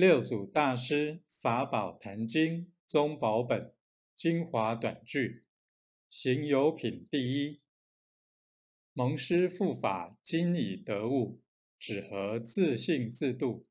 六祖大师法宝坛经宗宝本精华短句行有品第一。蒙师复法今已得悟，只合自信自度。